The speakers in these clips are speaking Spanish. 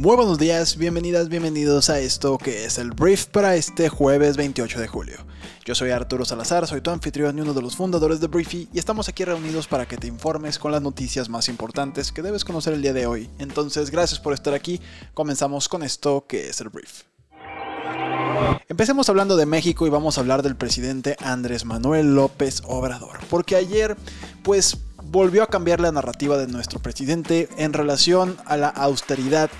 Muy buenos días, bienvenidas, bienvenidos a esto que es el Brief para este jueves 28 de julio. Yo soy Arturo Salazar, soy tu anfitrión y uno de los fundadores de Briefy y estamos aquí reunidos para que te informes con las noticias más importantes que debes conocer el día de hoy. Entonces, gracias por estar aquí. Comenzamos con esto que es el Brief. Empecemos hablando de México y vamos a hablar del presidente Andrés Manuel López Obrador, porque ayer pues volvió a cambiar la narrativa de nuestro presidente en relación a la austeridad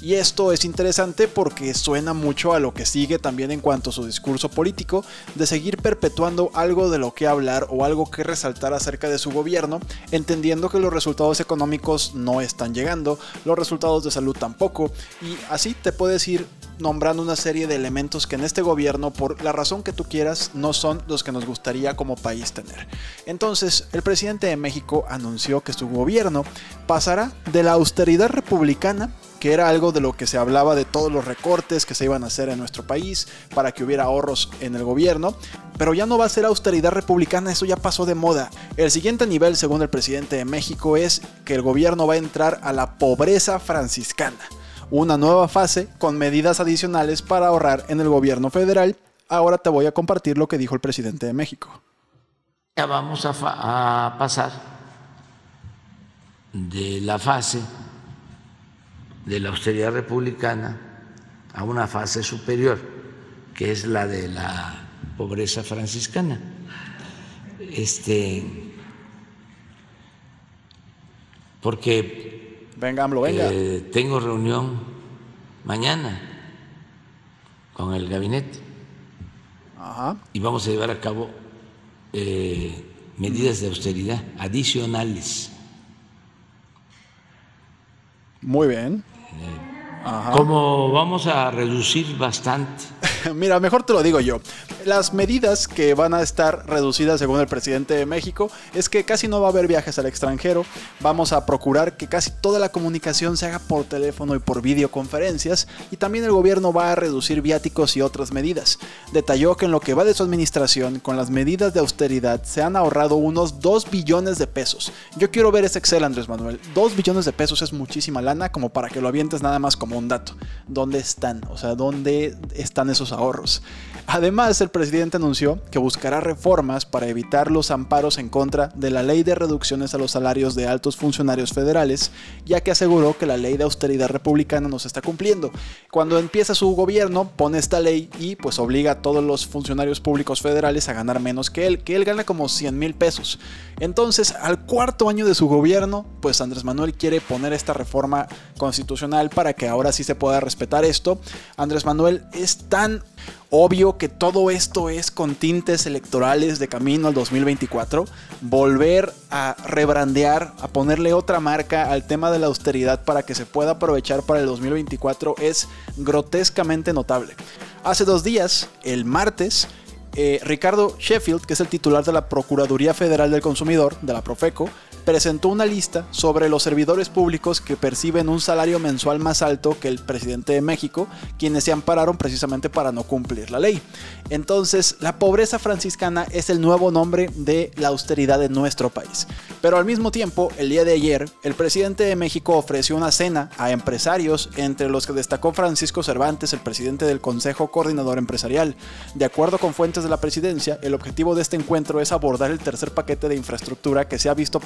y esto es interesante porque suena mucho a lo que sigue también en cuanto a su discurso político, de seguir perpetuando algo de lo que hablar o algo que resaltar acerca de su gobierno, entendiendo que los resultados económicos no están llegando, los resultados de salud tampoco, y así te puedes ir nombrando una serie de elementos que en este gobierno, por la razón que tú quieras, no son los que nos gustaría como país tener. Entonces, el presidente de México anunció que su gobierno pasará de la austeridad republicana que era algo de lo que se hablaba de todos los recortes que se iban a hacer en nuestro país para que hubiera ahorros en el gobierno, pero ya no va a ser austeridad republicana, eso ya pasó de moda. El siguiente nivel, según el presidente de México, es que el gobierno va a entrar a la pobreza franciscana, una nueva fase con medidas adicionales para ahorrar en el gobierno federal. Ahora te voy a compartir lo que dijo el presidente de México. Ya vamos a, a pasar de la fase de la austeridad republicana a una fase superior, que es la de la pobreza franciscana. Este, porque venga, venga. Eh, tengo reunión mañana con el gabinete y vamos a llevar a cabo eh, medidas de austeridad adicionales. Muy bien. Como vamos a reducir bastante Mira, mejor te lo digo yo. Las medidas que van a estar reducidas según el presidente de México es que casi no va a haber viajes al extranjero. Vamos a procurar que casi toda la comunicación se haga por teléfono y por videoconferencias. Y también el gobierno va a reducir viáticos y otras medidas. Detalló que en lo que va de su administración, con las medidas de austeridad, se han ahorrado unos 2 billones de pesos. Yo quiero ver ese Excel, Andrés Manuel. 2 billones de pesos es muchísima lana como para que lo avientes nada más como un dato. ¿Dónde están? O sea, ¿dónde están esos ahorros. Además, el presidente anunció que buscará reformas para evitar los amparos en contra de la ley de reducciones a los salarios de altos funcionarios federales, ya que aseguró que la ley de austeridad republicana no se está cumpliendo. Cuando empieza su gobierno, pone esta ley y pues obliga a todos los funcionarios públicos federales a ganar menos que él, que él gana como 100 mil pesos. Entonces, al cuarto año de su gobierno, pues Andrés Manuel quiere poner esta reforma constitucional para que ahora sí se pueda respetar esto. Andrés Manuel es tan obvio que todo esto es con tintes electorales de camino al 2024. Volver a rebrandear, a ponerle otra marca al tema de la austeridad para que se pueda aprovechar para el 2024 es grotescamente notable. Hace dos días, el martes, eh, Ricardo Sheffield, que es el titular de la Procuraduría Federal del Consumidor, de la Profeco, presentó una lista sobre los servidores públicos que perciben un salario mensual más alto que el presidente de México, quienes se ampararon precisamente para no cumplir la ley. Entonces, la pobreza franciscana es el nuevo nombre de la austeridad de nuestro país. Pero al mismo tiempo, el día de ayer, el presidente de México ofreció una cena a empresarios, entre los que destacó Francisco Cervantes, el presidente del Consejo Coordinador Empresarial. De acuerdo con fuentes de la presidencia, el objetivo de este encuentro es abordar el tercer paquete de infraestructura que se ha visto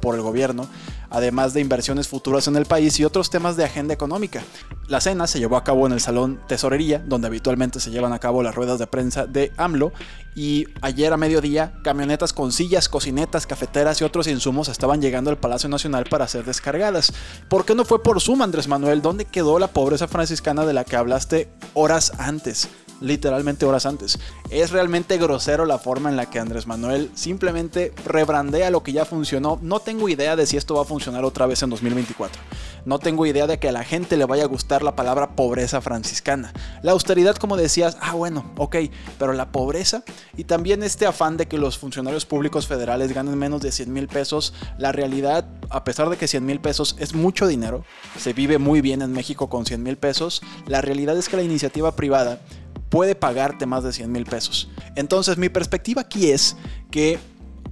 por el gobierno, además de inversiones futuras en el país y otros temas de agenda económica. La cena se llevó a cabo en el Salón Tesorería, donde habitualmente se llevan a cabo las ruedas de prensa de AMLO, y ayer a mediodía camionetas con sillas, cocinetas, cafeteras y otros insumos estaban llegando al Palacio Nacional para ser descargadas. ¿Por qué no fue por Zoom, Andrés Manuel? ¿Dónde quedó la pobreza franciscana de la que hablaste horas antes? Literalmente horas antes. Es realmente grosero la forma en la que Andrés Manuel simplemente rebrandea lo que ya funcionó. No tengo idea de si esto va a funcionar otra vez en 2024. no tengo idea de que a la gente le vaya a gustar la palabra pobreza franciscana. La austeridad, como decías, ah, bueno, ok, pero la pobreza y también este afán de que los funcionarios públicos federales ganen menos de 100 mil pesos, la realidad, a pesar de que 100 mil pesos es mucho dinero, se vive muy bien en México con 100 mil pesos, la realidad es que la iniciativa privada puede pagarte más de 100 mil pesos. Entonces mi perspectiva aquí es que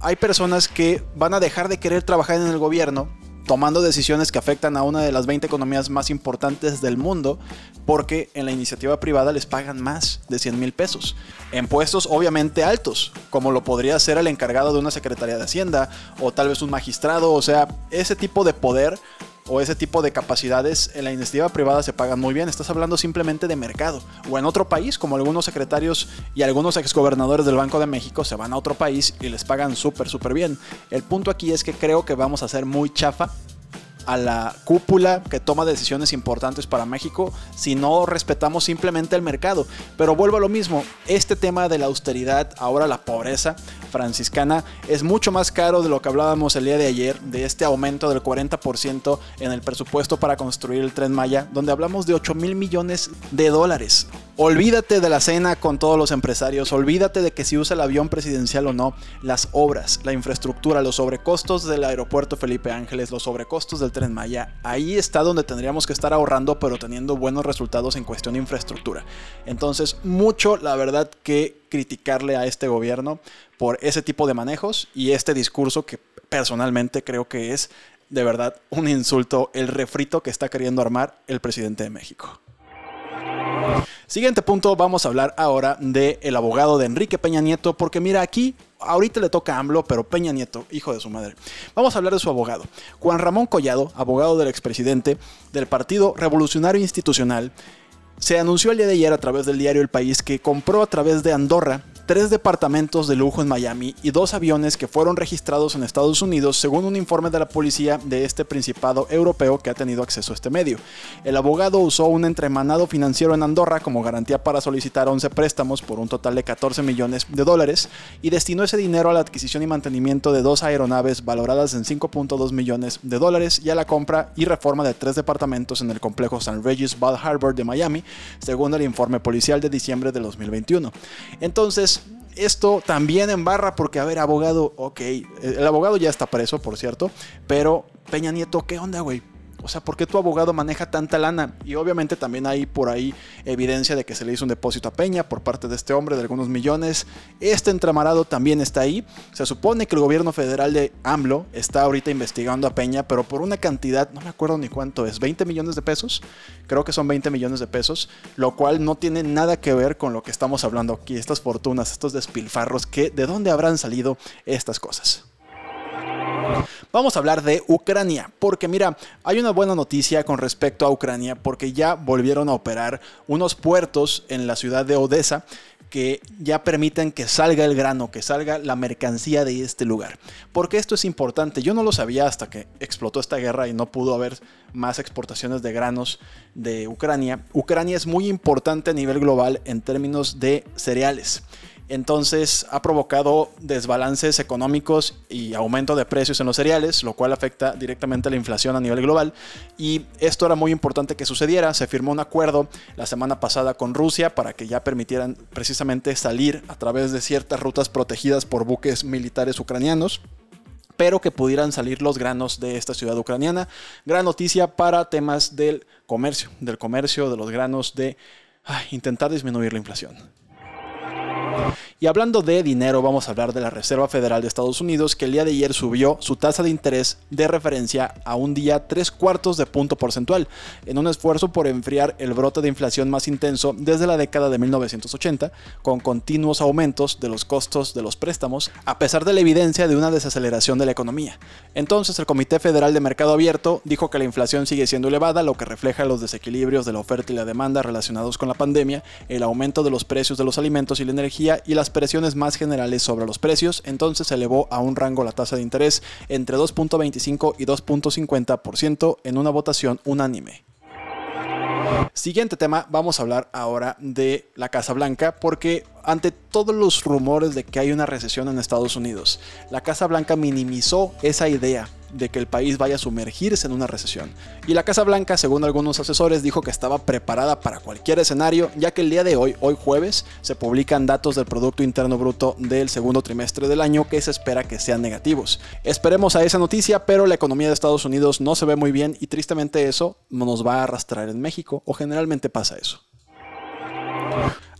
hay personas que van a dejar de querer trabajar en el gobierno tomando decisiones que afectan a una de las 20 economías más importantes del mundo, porque en la iniciativa privada les pagan más de 100 mil pesos, en puestos obviamente altos, como lo podría ser el encargado de una Secretaría de Hacienda o tal vez un magistrado, o sea, ese tipo de poder o ese tipo de capacidades en la iniciativa privada se pagan muy bien. Estás hablando simplemente de mercado. O en otro país, como algunos secretarios y algunos exgobernadores del Banco de México se van a otro país y les pagan súper, súper bien. El punto aquí es que creo que vamos a ser muy chafa a la cúpula que toma decisiones importantes para México si no respetamos simplemente el mercado. Pero vuelvo a lo mismo, este tema de la austeridad, ahora la pobreza franciscana, es mucho más caro de lo que hablábamos el día de ayer, de este aumento del 40% en el presupuesto para construir el tren Maya, donde hablamos de 8 mil millones de dólares. Olvídate de la cena con todos los empresarios, olvídate de que si usa el avión presidencial o no, las obras, la infraestructura, los sobrecostos del aeropuerto Felipe Ángeles, los sobrecostos del tren Maya, ahí está donde tendríamos que estar ahorrando, pero teniendo buenos resultados en cuestión de infraestructura. Entonces, mucho, la verdad, que criticarle a este gobierno por ese tipo de manejos y este discurso que personalmente creo que es de verdad un insulto, el refrito que está queriendo armar el presidente de México. Siguiente punto, vamos a hablar ahora del el abogado de Enrique Peña Nieto, porque mira, aquí ahorita le toca a AMLO, pero Peña Nieto, hijo de su madre. Vamos a hablar de su abogado. Juan Ramón Collado, abogado del expresidente del Partido Revolucionario Institucional, se anunció el día de ayer a través del diario El País que compró a través de Andorra tres departamentos de lujo en Miami y dos aviones que fueron registrados en Estados Unidos según un informe de la policía de este principado europeo que ha tenido acceso a este medio. El abogado usó un entremanado financiero en Andorra como garantía para solicitar 11 préstamos por un total de 14 millones de dólares y destinó ese dinero a la adquisición y mantenimiento de dos aeronaves valoradas en 5.2 millones de dólares y a la compra y reforma de tres departamentos en el complejo St. Regis Bal Harbor de Miami, según el informe policial de diciembre de 2021. Esto también en barra porque, a ver, abogado, ok, el abogado ya está preso, por cierto, pero Peña Nieto, ¿qué onda, güey? O sea, ¿por qué tu abogado maneja tanta lana? Y obviamente también hay por ahí evidencia de que se le hizo un depósito a Peña por parte de este hombre de algunos millones. Este entramarado también está ahí. Se supone que el gobierno federal de AMLO está ahorita investigando a Peña, pero por una cantidad, no me acuerdo ni cuánto es, 20 millones de pesos. Creo que son 20 millones de pesos, lo cual no tiene nada que ver con lo que estamos hablando aquí, estas fortunas, estos despilfarros, que de dónde habrán salido estas cosas. Vamos a hablar de Ucrania, porque mira, hay una buena noticia con respecto a Ucrania, porque ya volvieron a operar unos puertos en la ciudad de Odessa que ya permiten que salga el grano, que salga la mercancía de este lugar. Porque esto es importante, yo no lo sabía hasta que explotó esta guerra y no pudo haber más exportaciones de granos de Ucrania. Ucrania es muy importante a nivel global en términos de cereales. Entonces ha provocado desbalances económicos y aumento de precios en los cereales, lo cual afecta directamente a la inflación a nivel global. Y esto era muy importante que sucediera. Se firmó un acuerdo la semana pasada con Rusia para que ya permitieran precisamente salir a través de ciertas rutas protegidas por buques militares ucranianos pero que pudieran salir los granos de esta ciudad ucraniana. Gran noticia para temas del comercio, del comercio de los granos, de intentar disminuir la inflación. Y hablando de dinero, vamos a hablar de la Reserva Federal de Estados Unidos, que el día de ayer subió su tasa de interés de referencia a un día tres cuartos de punto porcentual, en un esfuerzo por enfriar el brote de inflación más intenso desde la década de 1980, con continuos aumentos de los costos de los préstamos, a pesar de la evidencia de una desaceleración de la economía. Entonces, el Comité Federal de Mercado Abierto dijo que la inflación sigue siendo elevada, lo que refleja los desequilibrios de la oferta y la demanda relacionados con la pandemia, el aumento de los precios de los alimentos y la energía y las presiones más generales sobre los precios, entonces se elevó a un rango la tasa de interés entre 2.25 y 2.50% en una votación unánime. Siguiente tema, vamos a hablar ahora de la Casa Blanca, porque ante todos los rumores de que hay una recesión en Estados Unidos, la Casa Blanca minimizó esa idea de que el país vaya a sumergirse en una recesión. Y la Casa Blanca, según algunos asesores, dijo que estaba preparada para cualquier escenario, ya que el día de hoy, hoy jueves, se publican datos del Producto Interno Bruto del segundo trimestre del año que se espera que sean negativos. Esperemos a esa noticia, pero la economía de Estados Unidos no se ve muy bien y tristemente eso nos va a arrastrar en México, o generalmente pasa eso.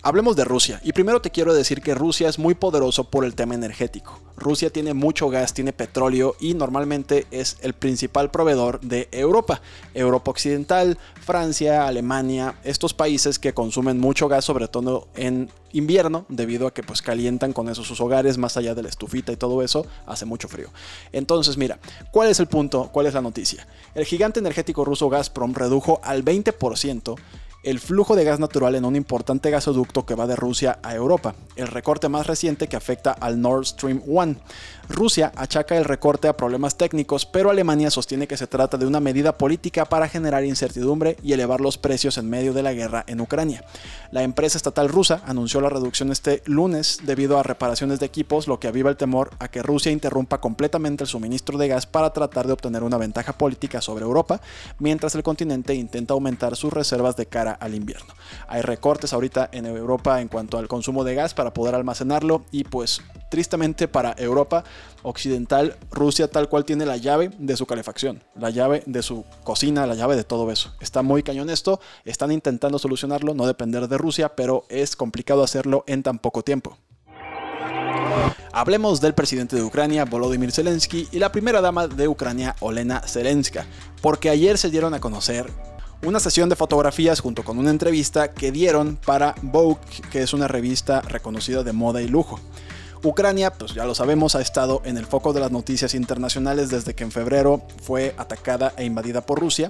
Hablemos de Rusia, y primero te quiero decir que Rusia es muy poderoso por el tema energético. Rusia tiene mucho gas, tiene petróleo y normalmente es el principal proveedor de Europa. Europa Occidental, Francia, Alemania, estos países que consumen mucho gas, sobre todo en invierno, debido a que pues calientan con eso sus hogares, más allá de la estufita y todo eso, hace mucho frío. Entonces, mira, ¿cuál es el punto? ¿Cuál es la noticia? El gigante energético ruso Gazprom redujo al 20% el flujo de gas natural en un importante gasoducto que va de Rusia a Europa, el recorte más reciente que afecta al Nord Stream 1. Rusia achaca el recorte a problemas técnicos, pero Alemania sostiene que se trata de una medida política para generar incertidumbre y elevar los precios en medio de la guerra en Ucrania. La empresa estatal rusa anunció la reducción este lunes debido a reparaciones de equipos, lo que aviva el temor a que Rusia interrumpa completamente el suministro de gas para tratar de obtener una ventaja política sobre Europa, mientras el continente intenta aumentar sus reservas de cara al invierno. Hay recortes ahorita en Europa en cuanto al consumo de gas para poder almacenarlo y pues tristemente para Europa occidental, Rusia tal cual tiene la llave de su calefacción, la llave de su cocina, la llave de todo eso. Está muy cañón esto, están intentando solucionarlo, no depender de Rusia, pero es complicado hacerlo en tan poco tiempo. Hablemos del presidente de Ucrania, Volodymyr Zelensky, y la primera dama de Ucrania, Olena Zelenska, porque ayer se dieron a conocer una sesión de fotografías junto con una entrevista que dieron para Vogue, que es una revista reconocida de moda y lujo. Ucrania, pues ya lo sabemos, ha estado en el foco de las noticias internacionales desde que en febrero fue atacada e invadida por Rusia.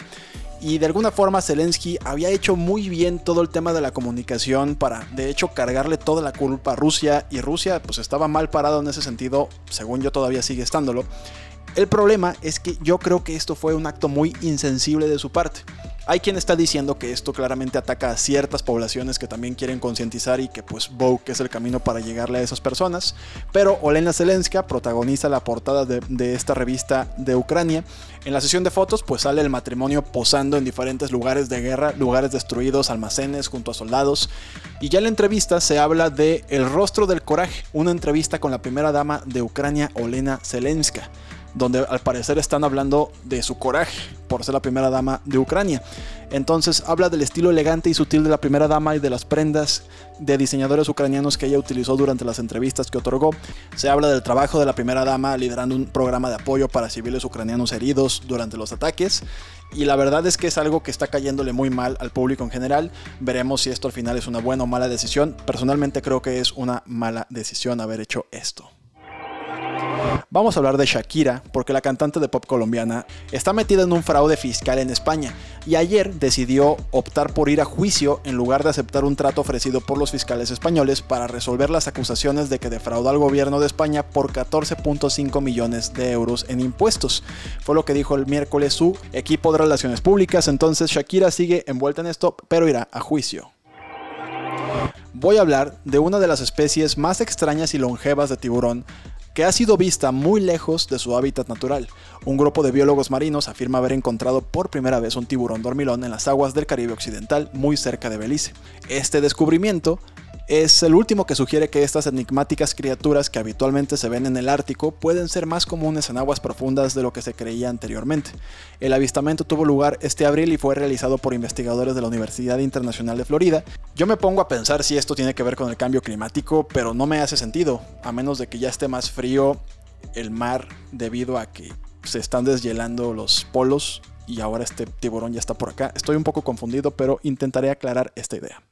Y de alguna forma Zelensky había hecho muy bien todo el tema de la comunicación para de hecho cargarle toda la culpa a Rusia y Rusia pues estaba mal parado en ese sentido, según yo todavía sigue estándolo. El problema es que yo creo que esto fue un acto muy insensible de su parte. Hay quien está diciendo que esto claramente ataca a ciertas poblaciones que también quieren concientizar y que pues Vogue es el camino para llegarle a esas personas. Pero Olena Zelenska protagoniza la portada de, de esta revista de Ucrania. En la sesión de fotos pues sale el matrimonio posando en diferentes lugares de guerra, lugares destruidos, almacenes junto a soldados. Y ya en la entrevista se habla de El rostro del coraje, una entrevista con la primera dama de Ucrania, Olena Zelenska donde al parecer están hablando de su coraje por ser la primera dama de Ucrania. Entonces habla del estilo elegante y sutil de la primera dama y de las prendas de diseñadores ucranianos que ella utilizó durante las entrevistas que otorgó. Se habla del trabajo de la primera dama liderando un programa de apoyo para civiles ucranianos heridos durante los ataques. Y la verdad es que es algo que está cayéndole muy mal al público en general. Veremos si esto al final es una buena o mala decisión. Personalmente creo que es una mala decisión haber hecho esto. Vamos a hablar de Shakira, porque la cantante de pop colombiana está metida en un fraude fiscal en España y ayer decidió optar por ir a juicio en lugar de aceptar un trato ofrecido por los fiscales españoles para resolver las acusaciones de que defraudó al gobierno de España por 14.5 millones de euros en impuestos. Fue lo que dijo el miércoles su equipo de relaciones públicas, entonces Shakira sigue envuelta en esto, pero irá a juicio voy a hablar de una de las especies más extrañas y longevas de tiburón que ha sido vista muy lejos de su hábitat natural. Un grupo de biólogos marinos afirma haber encontrado por primera vez un tiburón dormilón en las aguas del Caribe Occidental, muy cerca de Belice. Este descubrimiento es el último que sugiere que estas enigmáticas criaturas que habitualmente se ven en el Ártico pueden ser más comunes en aguas profundas de lo que se creía anteriormente. El avistamiento tuvo lugar este abril y fue realizado por investigadores de la Universidad Internacional de Florida. Yo me pongo a pensar si esto tiene que ver con el cambio climático, pero no me hace sentido, a menos de que ya esté más frío el mar debido a que se están deshielando los polos y ahora este tiburón ya está por acá. Estoy un poco confundido, pero intentaré aclarar esta idea.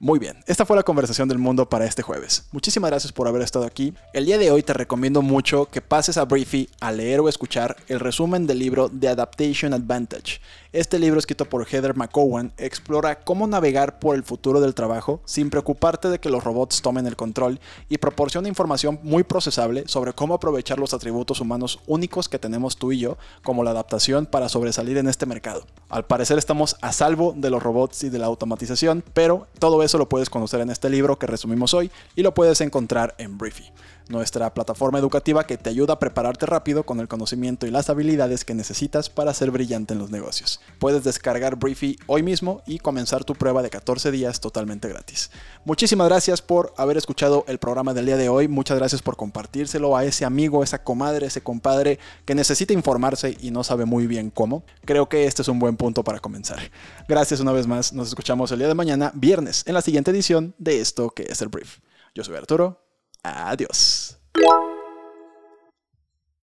Muy bien, esta fue la conversación del mundo para este jueves. Muchísimas gracias por haber estado aquí. El día de hoy te recomiendo mucho que pases a Briefy a leer o escuchar el resumen del libro The Adaptation Advantage. Este libro escrito por Heather McCowan explora cómo navegar por el futuro del trabajo sin preocuparte de que los robots tomen el control y proporciona información muy procesable sobre cómo aprovechar los atributos humanos únicos que tenemos tú y yo, como la adaptación para sobresalir en este mercado. Al parecer estamos a salvo de los robots y de la automatización, pero todo eso lo puedes conocer en este libro que resumimos hoy y lo puedes encontrar en Briefy. Nuestra plataforma educativa que te ayuda a prepararte rápido con el conocimiento y las habilidades que necesitas para ser brillante en los negocios. Puedes descargar Briefy hoy mismo y comenzar tu prueba de 14 días totalmente gratis. Muchísimas gracias por haber escuchado el programa del día de hoy. Muchas gracias por compartírselo a ese amigo, esa comadre, ese compadre que necesita informarse y no sabe muy bien cómo. Creo que este es un buen punto para comenzar. Gracias una vez más. Nos escuchamos el día de mañana, viernes, en la siguiente edición de esto que es el Brief. Yo soy Arturo. Adiós.